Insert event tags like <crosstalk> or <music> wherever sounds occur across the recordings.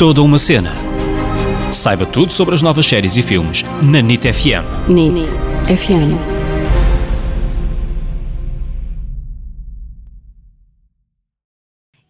Toda uma cena. Saiba tudo sobre as novas séries e filmes na NIT FM. NIT FM.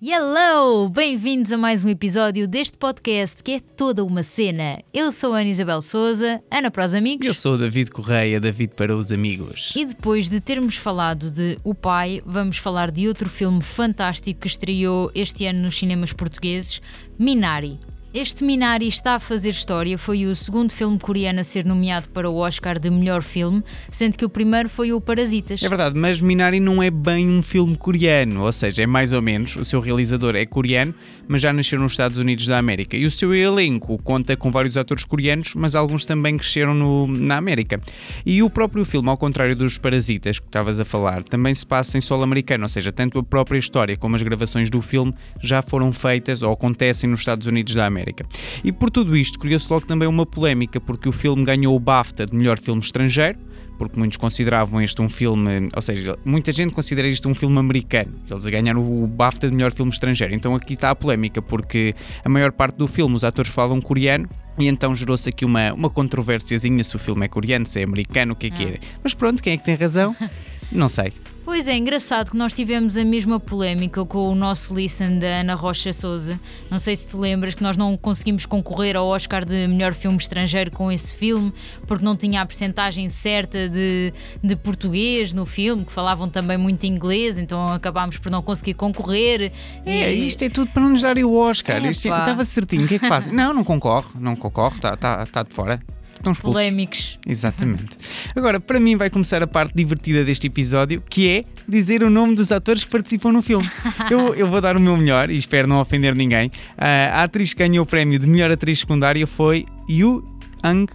Hello! Bem-vindos a mais um episódio deste podcast que é toda uma cena. Eu sou a Ana Isabel Souza, Ana para os amigos. Eu sou o David Correia, David para os amigos. E depois de termos falado de O Pai, vamos falar de outro filme fantástico que estreou este ano nos cinemas portugueses, Minari. Este Minari está a fazer história, foi o segundo filme coreano a ser nomeado para o Oscar de melhor filme, sendo que o primeiro foi o Parasitas. É verdade, mas Minari não é bem um filme coreano, ou seja, é mais ou menos, o seu realizador é coreano, mas já nasceu nos Estados Unidos da América. E o seu elenco conta com vários atores coreanos, mas alguns também cresceram no, na América. E o próprio filme, ao contrário dos Parasitas que estavas a falar, também se passa em solo americano, ou seja, tanto a própria história como as gravações do filme já foram feitas ou acontecem nos Estados Unidos da América. América. E por tudo isto, criou-se logo também uma polémica, porque o filme ganhou o BAFTA de melhor filme estrangeiro, porque muitos consideravam este um filme, ou seja, muita gente considera isto um filme americano. Eles ganharam o BAFTA de melhor filme estrangeiro. Então aqui está a polémica, porque a maior parte do filme os atores falam coreano. E então gerou-se aqui uma, uma controvérsiazinha se o filme é coreano, se é americano, o que é que é. Mas pronto, quem é que tem razão? <laughs> Não sei. Pois é, engraçado que nós tivemos a mesma polémica com o nosso listen da Ana Rocha Souza. Não sei se te lembras que nós não conseguimos concorrer ao Oscar de melhor filme estrangeiro com esse filme, porque não tinha a percentagem certa de, de português no filme, que falavam também muito inglês, então acabámos por não conseguir concorrer. É, e... isto é tudo para não nos darem o Oscar. É, isto estava certinho. O que é que fazem? não, não concorre, não concorre, está tá, tá de fora estão expulsos. Polémicos. Exatamente. Agora, para mim, vai começar a parte divertida deste episódio, que é dizer o nome dos atores que participam no filme. <laughs> eu, eu vou dar o meu melhor e espero não ofender ninguém. Uh, a atriz que ganhou o prémio de melhor atriz secundária foi Yu Ang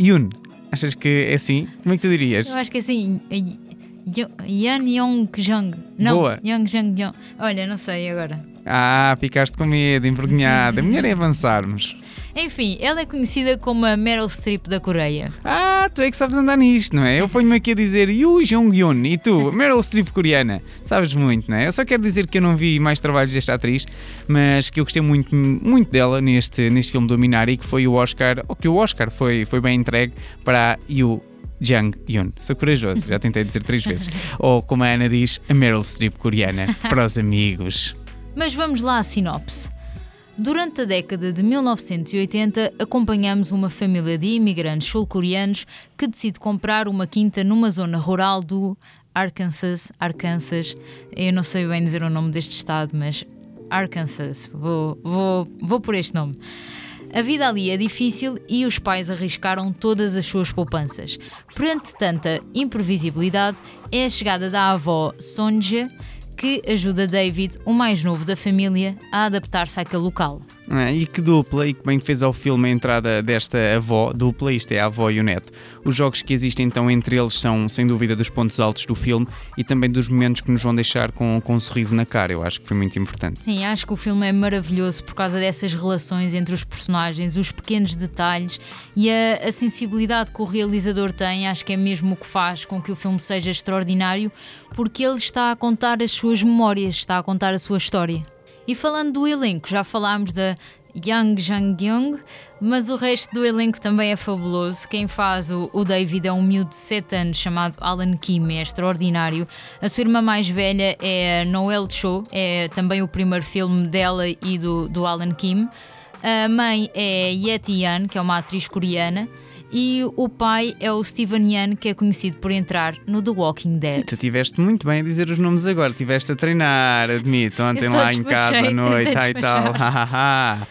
Yoon. Achas que é assim? Como é que tu dirias? Eu acho que é assim. Yan Yong Jung. Não, Boa. Yang Jung Yong. Olha, não sei agora. Ah, ficaste com medo, envergonhada. <laughs> Melhor é avançarmos. Enfim, ela é conhecida como a Meryl Streep da Coreia. Ah, tu é que sabes andar nisto, não é? Eu ponho-me aqui a dizer Yu Jong-yun e tu, <laughs> Meryl Streep coreana. Sabes muito, não é? Eu só quero dizer que eu não vi mais trabalhos desta atriz, mas que eu gostei muito, muito dela neste, neste filme do Minari, que foi o Oscar, ou que o Oscar foi, foi bem entregue para Yu Jang Yun. Sou corajoso, já tentei dizer três vezes. <laughs> Ou como a Ana diz, a Meryl Streep coreana. Para os amigos. Mas vamos lá à sinopse. Durante a década de 1980, acompanhamos uma família de imigrantes sul-coreanos que decide comprar uma quinta numa zona rural do Arkansas. Arkansas, eu não sei bem dizer o nome deste estado, mas Arkansas, vou, vou, vou por este nome. A vida ali é difícil e os pais arriscaram todas as suas poupanças. Perante tanta imprevisibilidade, é a chegada da avó Sonja que ajuda David, o mais novo da família, a adaptar-se àquele local. É, e que dupla, e que bem fez ao filme a entrada desta avó, dupla, isto é a avó e o neto. Os jogos que existem então entre eles são, sem dúvida, dos pontos altos do filme e também dos momentos que nos vão deixar com, com um sorriso na cara. Eu acho que foi muito importante. Sim, acho que o filme é maravilhoso por causa dessas relações entre os personagens, os pequenos detalhes e a, a sensibilidade que o realizador tem. Acho que é mesmo o que faz com que o filme seja extraordinário, porque ele está a contar as suas memórias, está a contar a sua história. E falando do elenco, já falámos da Yang Jang-young, mas o resto do elenco também é fabuloso. Quem faz o, o, David é um miúdo de 7 anos chamado Alan Kim, é extraordinário. A sua irmã mais velha é Noel Cho, é também o primeiro filme dela e do, do Alan Kim. A mãe é Yeti Yan, que é uma atriz coreana e o pai é o Steven Yeun, que é conhecido por entrar no The Walking Dead. E tu tiveste muito bem a dizer os nomes agora, tiveste a treinar, admito, ontem lá em casa à noite <laughs> e tal.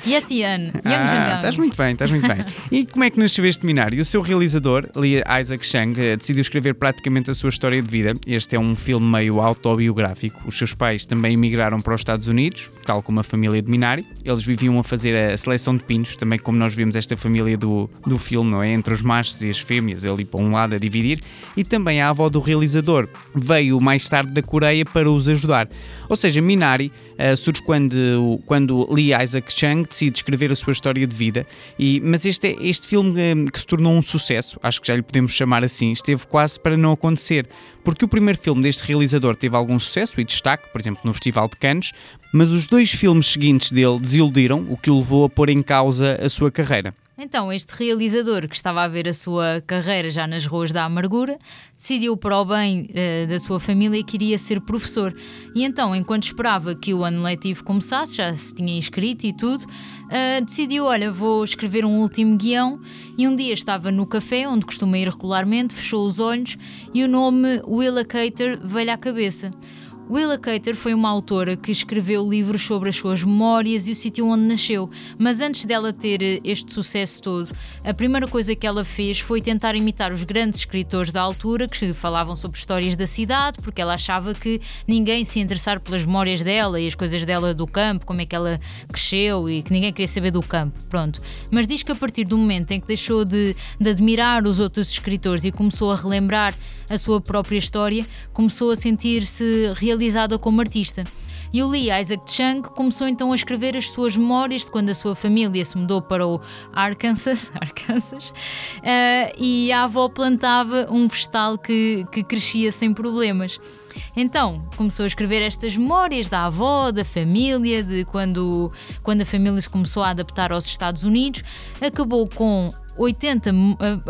Yetian, Young ah, Estás muito bem, estás muito bem. <laughs> E como é que nasceu este seminário? O seu realizador, Lee Isaac Chang, eh, decidiu escrever praticamente a sua história de vida. Este é um filme meio autobiográfico. Os seus pais também emigraram para os Estados Unidos, tal como a família de Minari. Eles viviam a fazer a seleção de pinos, também como nós vimos esta família do, do filme, não é? Entre entre os machos e as fêmeas, ali para um lado a dividir, e também a avó do realizador veio mais tarde da Coreia para os ajudar. Ou seja, Minari uh, surge quando, quando Lee Isaac Chung decide escrever a sua história de vida, e, mas este, este filme uh, que se tornou um sucesso, acho que já lhe podemos chamar assim, esteve quase para não acontecer, porque o primeiro filme deste realizador teve algum sucesso e destaque, por exemplo, no Festival de Cannes, mas os dois filmes seguintes dele desiludiram, o que o levou a pôr em causa a sua carreira. Então, este realizador, que estava a ver a sua carreira já nas ruas da amargura, decidiu para o bem uh, da sua família que iria ser professor. E então, enquanto esperava que o ano letivo começasse, já se tinha inscrito e tudo, uh, decidiu: olha, vou escrever um último guião. E um dia estava no café, onde costuma ir regularmente, fechou os olhos e o nome Willa Cater veio à cabeça. Willa Cater foi uma autora que escreveu livros sobre as suas memórias e o sítio onde nasceu, mas antes dela ter eh, este sucesso todo, a primeira coisa que ela fez foi tentar imitar os grandes escritores da altura que falavam sobre histórias da cidade, porque ela achava que ninguém se interessar pelas memórias dela e as coisas dela do campo, como é que ela cresceu e que ninguém queria saber do campo. Pronto. Mas diz que a partir do momento em que deixou de, de admirar os outros escritores e começou a relembrar a sua própria história, começou a sentir-se realizada como artista. E o Lee Isaac Chung começou então a escrever as suas memórias de quando a sua família se mudou para o Arkansas, <laughs> Arkansas uh, e a avó plantava um vegetal que, que crescia sem problemas. Então começou a escrever estas memórias da avó, da família, de quando, quando a família se começou a adaptar aos Estados Unidos. Acabou com 80, eh,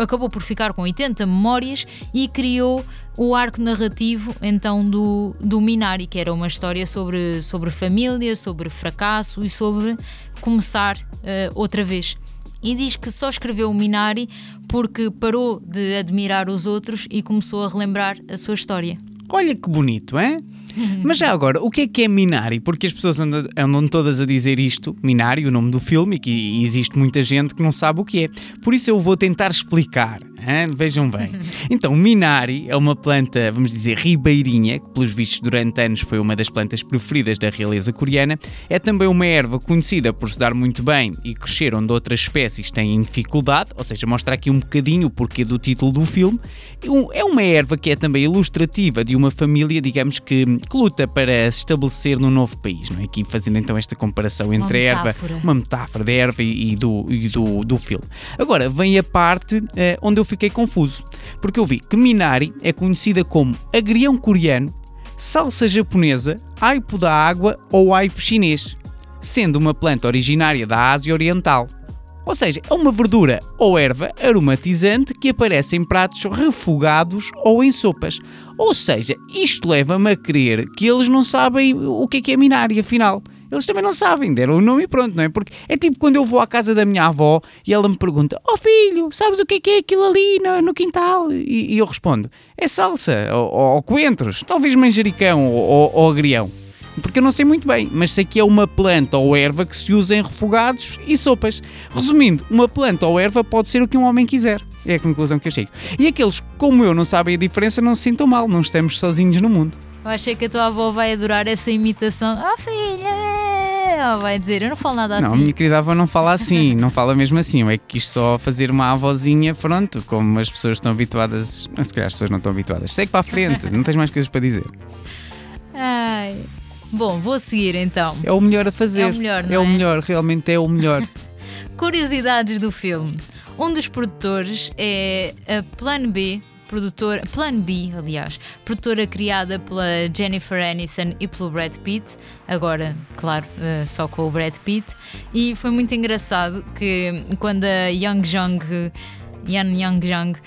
acabou por ficar com 80 memórias e criou o arco narrativo então do, do Minari, que era uma história sobre, sobre família, sobre fracasso e sobre começar uh, outra vez. E diz que só escreveu o Minari porque parou de admirar os outros e começou a relembrar a sua história. Olha que bonito, é? <laughs> Mas já agora, o que é que é Minari? Porque as pessoas andam, andam, todas a dizer isto, Minari, o nome do filme, e que existe muita gente que não sabe o que é. Por isso eu vou tentar explicar. Hein? Vejam bem. <laughs> Então, Minari é uma planta, vamos dizer, ribeirinha, que pelos vistos durante anos foi uma das plantas preferidas da realeza coreana. É também uma erva conhecida por se dar muito bem e crescer onde outras espécies têm dificuldade, ou seja, mostra aqui um bocadinho o porquê do título do filme. É uma erva que é também ilustrativa de uma família, digamos que, que luta para se estabelecer num novo país, não é? Aqui fazendo então esta comparação entre a erva, uma metáfora da erva e, do, e do, do filme. Agora, vem a parte eh, onde eu fiquei confuso, porque eu vi que Minari é conhecida como agrião coreano, salsa japonesa, aipo da água ou aipo chinês, sendo uma planta originária da Ásia Oriental. Ou seja, é uma verdura ou erva aromatizante que aparece em pratos refogados ou em sopas. Ou seja, isto leva-me a crer que eles não sabem o que é que é Minari, afinal eles também não sabem, deram o nome e pronto, não é? Porque é tipo quando eu vou à casa da minha avó e ela me pergunta: Oh filho, sabes o que é que é aquilo ali no, no quintal? E, e, eu respondo: É salsa, ou, ou coentros, talvez manjericão ou, ou agrião. Porque eu não sei muito bem, mas sei que é uma planta ou erva que se usa em refogados e sopas. Resumindo, uma planta ou erva pode ser o que um homem quiser. É a conclusão que eu chego. E aqueles, como eu, não sabem a diferença, não se sintam mal, não estamos sozinhos no mundo. Eu achei que a tua avó vai adorar essa imitação. Oh filha, ela vai dizer, eu não falo nada assim. Não, a minha querida avó não fala assim, <laughs> não fala mesmo assim. Eu é que quis só fazer uma avózinha, pronto, como as pessoas estão habituadas. Se calhar as pessoas não estão habituadas. Segue para a frente, não tens mais coisas para dizer. Ai. Bom, vou seguir então. É o melhor a fazer. É o melhor, não é? É o melhor, realmente é o melhor. <laughs> Curiosidades do filme. Um dos produtores é a Plan B, produtora, Plan B, aliás, produtora criada pela Jennifer Aniston e pelo Brad Pitt, agora, claro, uh, só com o Brad Pitt, e foi muito engraçado que quando a Young Jung, Yan Young Jung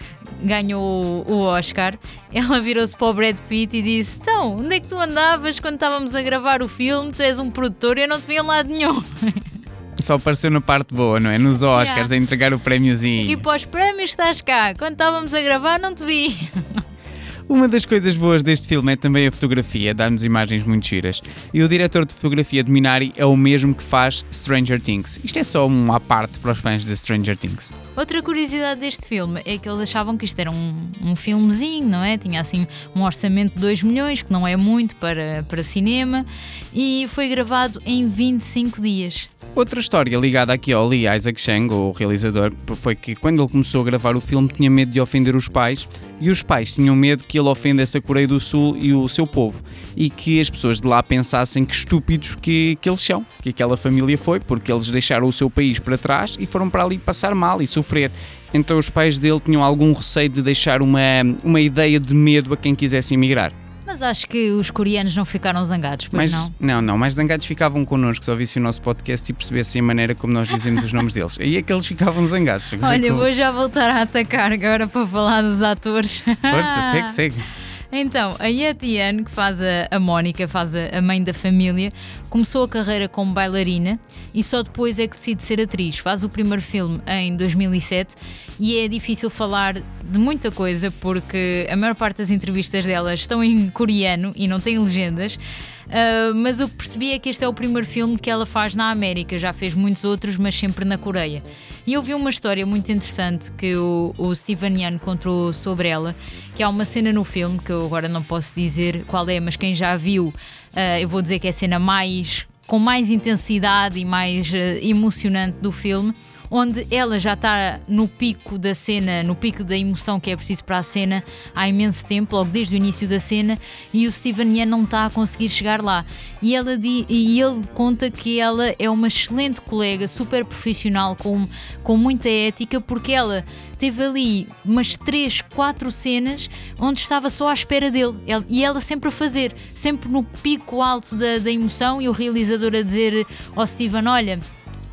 ganhou o Oscar, <laughs> ela virou-se para o Brad Pitt e disse: Então, onde é que tu andavas quando estávamos a gravar o filme? Tu és um produtor e eu não te vi a lado nenhum. <laughs> Só apareceu na parte boa, não é? Nos Oscars, yeah. a entregar o prémiozinho. E para os prémios estás cá. Quando estávamos a gravar, não te vi. <laughs> Uma das coisas boas deste filme é também a fotografia, dá-nos imagens muito giras. E o diretor de fotografia de Minari é o mesmo que faz Stranger Things. Isto é só uma parte para os fãs de Stranger Things. Outra curiosidade deste filme é que eles achavam que isto era um, um filmezinho, não é? Tinha assim um orçamento de 2 milhões, que não é muito para, para cinema, e foi gravado em 25 dias. Outra história ligada aqui ao Lee Isaac Chang, o realizador, foi que quando ele começou a gravar o filme tinha medo de ofender os pais e os pais tinham medo que ele ofendesse a Coreia do Sul e o seu povo e que as pessoas de lá pensassem que estúpidos que, que eles são, que aquela família foi, porque eles deixaram o seu país para trás e foram para ali passar mal e sofrer. Então os pais dele tinham algum receio de deixar uma, uma ideia de medo a quem quisesse emigrar. Mas acho que os coreanos não ficaram zangados, pois Mas, não? não, não, mais zangados ficavam connosco se ouvissem o nosso podcast e percebessem a maneira como nós dizemos os nomes deles. Aí é que eles ficavam zangados. <laughs> Olha, que- vou já voltar a atacar agora para falar dos atores. Força, <laughs> segue, segue. Então, a Yetiane, que faz a, a Mónica, faz a, a mãe da família, começou a carreira como bailarina e só depois é que decide ser atriz. Faz o primeiro filme em 2007 e é difícil falar de muita coisa porque a maior parte das entrevistas dela estão em coreano e não tem legendas. Uh, mas o que percebi é que este é o primeiro filme que ela faz na América, já fez muitos outros, mas sempre na Coreia. E eu vi uma história muito interessante que o, o Steven Yeun contou sobre ela, que há uma cena no filme, que eu agora não posso dizer qual é, mas quem já viu, uh, eu vou dizer que é a cena mais com mais intensidade e mais uh, emocionante do filme onde ela já está no pico da cena, no pico da emoção que é preciso para a cena há imenso tempo, logo desde o início da cena, e o Steven Yeun não está a conseguir chegar lá. E, ela e ele conta que ela é uma excelente colega, super profissional, com, com muita ética, porque ela teve ali umas 3, 4 cenas onde estava só à espera dele. E ela sempre a fazer, sempre no pico alto da, da emoção, e o realizador a dizer ao Steven: Olha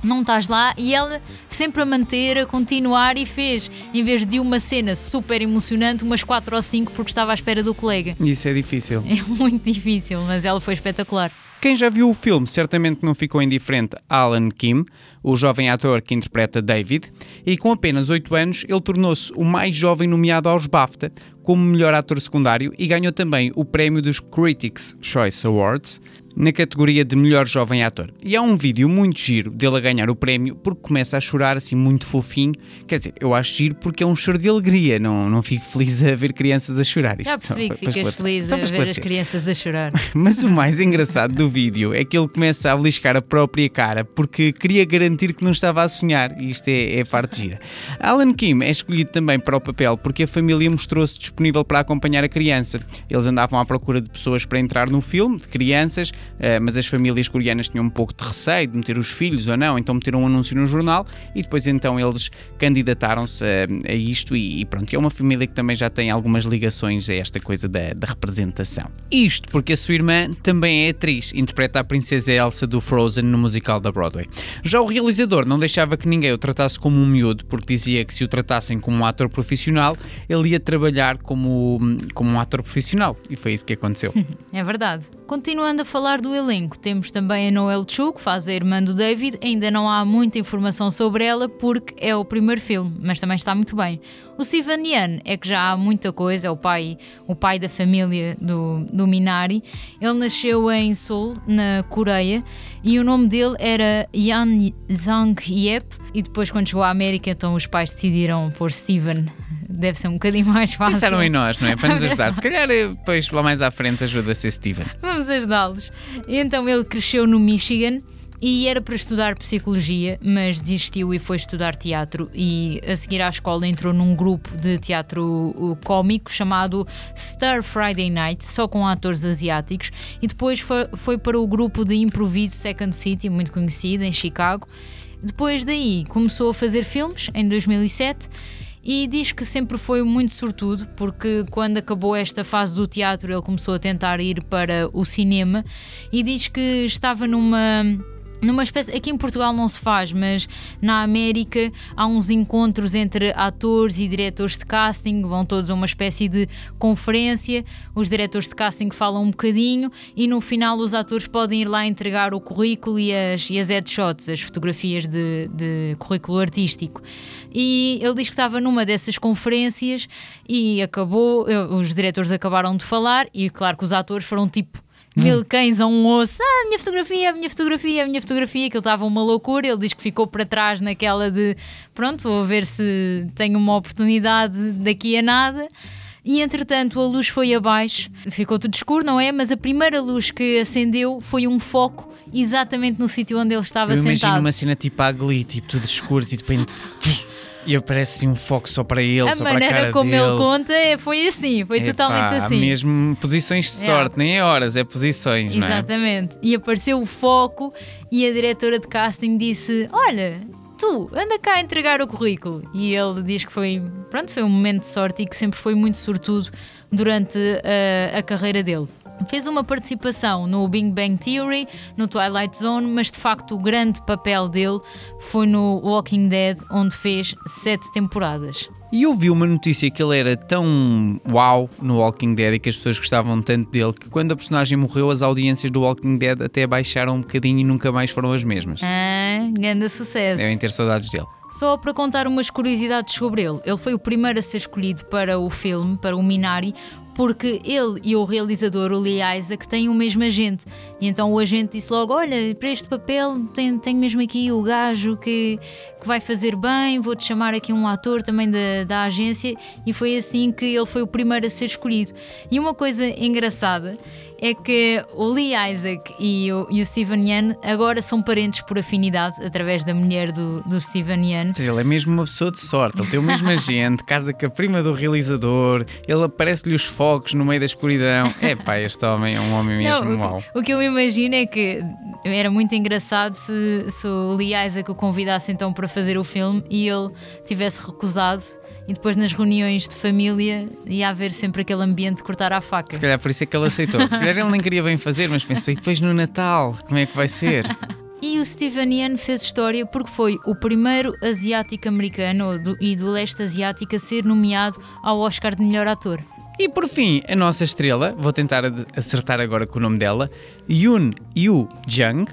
não estás lá e ela sempre a manter, a continuar e fez, em vez de uma cena super emocionante, umas 4 ou 5 porque estava à espera do colega. Isso é difícil. É <laughs> muito difícil, mas ela foi espetacular. Quem já viu o filme certamente não ficou indiferente a Alan Kim, o jovem ator que interpreta David, e com apenas 8 anos ele tornou-se o mais jovem nomeado aos BAFTA como melhor ator secundário e ganhou também o prémio dos Critics' Choice Awards na categoria de melhor jovem ator. E há um vídeo muito giro dele a ganhar o prémio porque começa a chorar assim muito fofinho. Quer dizer, eu acho giro porque é um choro de alegria, não, não fico feliz a ver crianças a chorar. Já Isto só percebi que para- para ficas esclarecer. feliz Só a ver as crianças a chorar. <laughs> Mas o mais engraçado do vídeo é que ele começa a beliscar a própria cara porque queria garantir que não estava a sonhar e isto é, é a parte gira. Alan Kim é escolhido também para o papel porque a família mostrou-se disponível para acompanhar a criança. Eles andavam à procura de pessoas para entrar no filme, de crianças, eh, mas as famílias coreanas tinham um pouco de receio de meter os filhos ou não, então meteram um anúncio no jornal e depois então eles candidataram-se a, a isto e, e pronto, é uma família que também já tem algumas ligações a esta coisa da, da representação. Isto porque a sua irmã também é atriz, interpreta a princesa Elsa do Frozen no musical da Broadway. Já o realizador não deixava que ninguém o tratasse como um miúdo, porque dizia que se o tratassem como um ator profissional, ele ia trabalhar como, como um ator profissional. E foi isso que aconteceu. <laughs> É verdade. Continuando a falar do elenco, temos também a Noel Chu, que faz a irmã do David. Ainda não há muita informação sobre ela porque é o primeiro filme, mas também está muito bem. O Yeun é que já há muita coisa, é o pai, o pai da família do, do Minari. Ele nasceu em Seoul, na Coreia, e o nome dele era Yan Zhang Yep. E depois, quando chegou à América, então os pais decidiram pôr Steven. Deve ser um bocadinho mais fácil. Pensaram em nós, não é? Para nos ajudar. Se calhar eh, depois lá mais à frente ajuda a ser Steven. Vamos ajudá-los. Então ele cresceu no Michigan e era para estudar psicologia, mas desistiu e foi estudar teatro. E a seguir à escola entrou num grupo de teatro cómico chamado Star Friday Night, só com atores asiáticos. E depois foi, foi para o grupo de improviso Second City, muito conhecido, em Chicago. Depois daí começou a fazer filmes em 2007 e diz que sempre foi muito sortudo, porque quando acabou esta fase do teatro, ele começou a tentar ir para o cinema e diz que estava numa numa espécie. Aqui em Portugal não se faz, mas na América há uns encontros entre atores e diretores de casting, vão todos a uma espécie de conferência. Os diretores de casting falam um bocadinho e no final os atores podem ir lá entregar o currículo e as, e as headshots, as fotografias de, de currículo artístico. E ele diz que estava numa dessas conferências e acabou, os diretores acabaram de falar, e claro que os atores foram tipo mil cães a um osso. Ah, a minha fotografia, a minha fotografia, a minha fotografia. Que ele estava uma loucura. Ele diz que ficou para trás naquela de pronto, vou ver se tenho uma oportunidade daqui a nada. E entretanto a luz foi abaixo, ficou tudo escuro, não é? Mas a primeira luz que acendeu foi um foco exatamente no sítio onde ele estava Eu sentado. imagino uma cena tipo a Glee, tipo tudo escuro e de repente. E aparece assim um foco só para ele, a só para a maneira cara como dele. ele conta é- foi assim, foi Epá, totalmente assim. mesmo posições de Yeah. sorte, nem é horas, é posições, não é? Exatamente. E apareceu o foco e a diretora de casting disse: Olha, tu, anda cá a entregar o currículo. E ele diz que foi, pronto, foi um momento de sorte e que sempre foi muito sortudo durante a, a carreira dele. Fez uma participação no Big Bang Theory, no Twilight Zone, mas de facto o grande papel dele foi no Walking Dead, onde fez sete temporadas. E eu vi uma notícia que ele era tão uau no Walking Dead e que as pessoas gostavam tanto dele que quando a personagem morreu, as audiências do Walking Dead até baixaram um bocadinho e nunca mais foram as mesmas. Ah, <laughs> grande sucesso. Devem ter saudades dele. Só para contar umas curiosidades sobre ele. Ele foi o primeiro a ser escolhido para o filme, para o Minari, porque ele e o realizador, o Lee Isaac, têm o mesmo agente. E então o agente disse logo: Olha, para este papel tenho, tenho mesmo aqui o gajo que, que vai fazer bem, vou-te chamar aqui um ator também da, da agência. E foi assim que ele foi o primeiro a ser escolhido. E uma coisa engraçada é que o Lee Isaac e o, e o Steven Yeun agora são parentes por afinidade, através da mulher do, do Steven Yeun. Ou seja, ele é mesmo uma pessoa de sorte, ele tem o mesmo agente, casa com a prima do realizador, ele aparece-lhe os focos no meio da escuridão. É pá, este homem é um homem mesmo Não, mau. o, o que eu imagino é que era muito engraçado se, se o Lee Isaac o convidasse então para fazer o filme e ele tivesse recusado e depois nas reuniões de família ia haver sempre aquele ambiente de cortar à faca. Se calhar por isso é que ele aceitou. Se calhar ele nem queria bem fazer, mas pensei, depois no Natal, como é que vai ser? E o Steven Yeun fez história porque foi o primeiro asiático-americano e do leste asiático a ser nomeado ao Oscar de melhor ator. E por fim, a nossa estrela, vou tentar acertar agora com o nome dela, Yoon Yu Jung,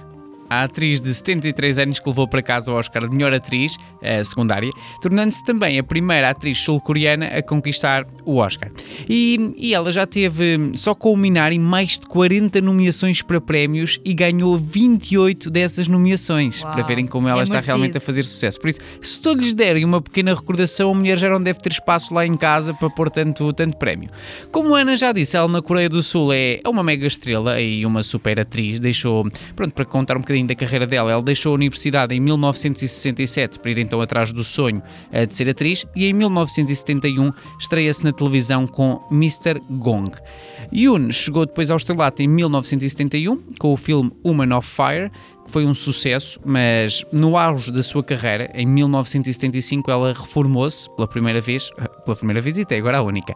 a atriz de 73 anos que levou para casa o Oscar de melhor atriz secundária, tornando-se também a primeira atriz sul-coreana a conquistar o Oscar. E, e ela já teve, só com o Minari, mais de 40 nomeações para prémios e ganhou 28 dessas nomeações, Uau, para verem como ela é está realmente a fazer sucesso. Por isso, se todos lhes derem uma pequena recordação, a mulher já não deve ter espaço lá em casa para pôr tanto, tanto prémio. Como a Ana já disse, ela na Coreia do Sul é, é uma mega estrela e uma super atriz. Deixou, pronto, para contar um bocadinho da carreira dela, ela deixou a universidade em 1967 para ir então atrás do sonho de ser atriz e em 1971 estreia-se na televisão com Mr. Gong. Yoon chegou depois ao estrelato em 1971 com o filme Woman of Fire, que foi um sucesso, mas no auge da sua carreira, em 1975, ela reformou-se pela primeira vez, <laughs> pela primeira vez e até agora a única,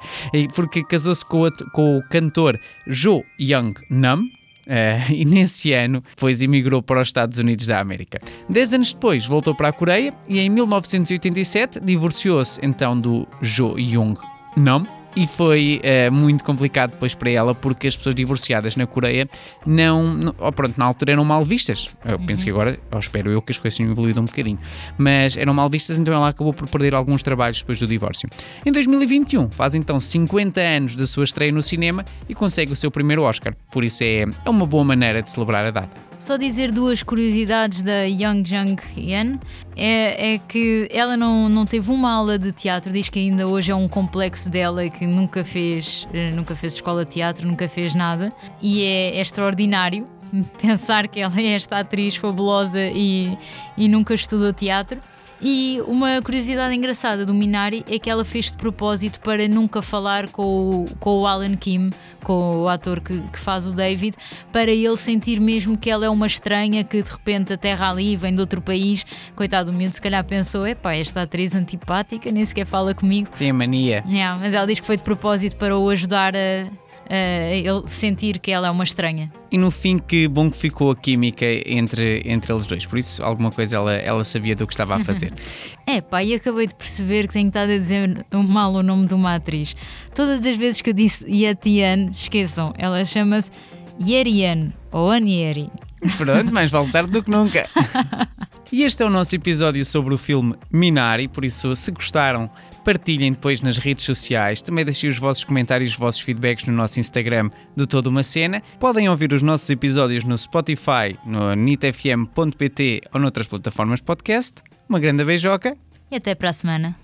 porque casou-se com o cantor Jo Young Nam. Eh, e nesse ano, depois emigrou para os Estados Unidos da América. Dez anos depois, voltou para a Coreia e em 1987 divorciou-se então do Jo Young Nam. E foi eh, muito complicado depois para ela porque as pessoas divorciadas na Coreia não, oh, pronto, na altura eram mal vistas. Eu penso que agora, ou espero eu que as coisas tenham evoluído um bocadinho, mas eram mal vistas, então ela acabou por perder alguns trabalhos depois do divórcio. Em 2021, faz então 50 anos da sua estreia no cinema e consegue o seu primeiro Oscar, por isso é, é uma boa maneira de celebrar a data. Só dizer duas curiosidades da Young Jung Yeon é, é que ela não, não teve uma aula de teatro, diz que ainda hoje é um complexo dela que nunca fez, eh, nunca fez escola de teatro, nunca fez nada e é, é extraordinário <laughs> pensar que ela é esta atriz fabulosa e, e nunca estudou teatro. E uma curiosidade engraçada do Minari é que ela fez de propósito para nunca falar com o, com o Alan Kim, com o ator que, que faz o David, para ele sentir mesmo que ela é uma estranha que de repente aterra ali, vem de outro país. Coitado do miúdo, se calhar pensou: epá, esta atriz antipática nem sequer fala comigo. Tem a mania. Yeah, mas ela diz que foi de propósito para o ajudar a, ele sentir que ela é uma estranha. E no fim, que bom que ficou a química entre, entre eles dois. Por isso, alguma coisa ela, ela sabia do que estava a fazer. <laughs> é, pá, e acabei de perceber que tenho estado a dizer mal o nome de uma atriz. Todas as vezes que eu disse Yetian, esqueçam, ela chama-se Yerian ou Anieri. Pronto, mais vale tarde do que nunca. <laughs> E este é o nosso episódio sobre o filme Minari, por isso, se gostaram, partilhem depois nas redes sociais. Também deixem os vossos comentários, os vossos feedbacks no nosso Instagram do Toda Uma Cena. Podem ouvir os nossos episódios no Spotify, no nitfm.pt ou noutras plataformas de podcast. Uma grande beijoca e até para a semana.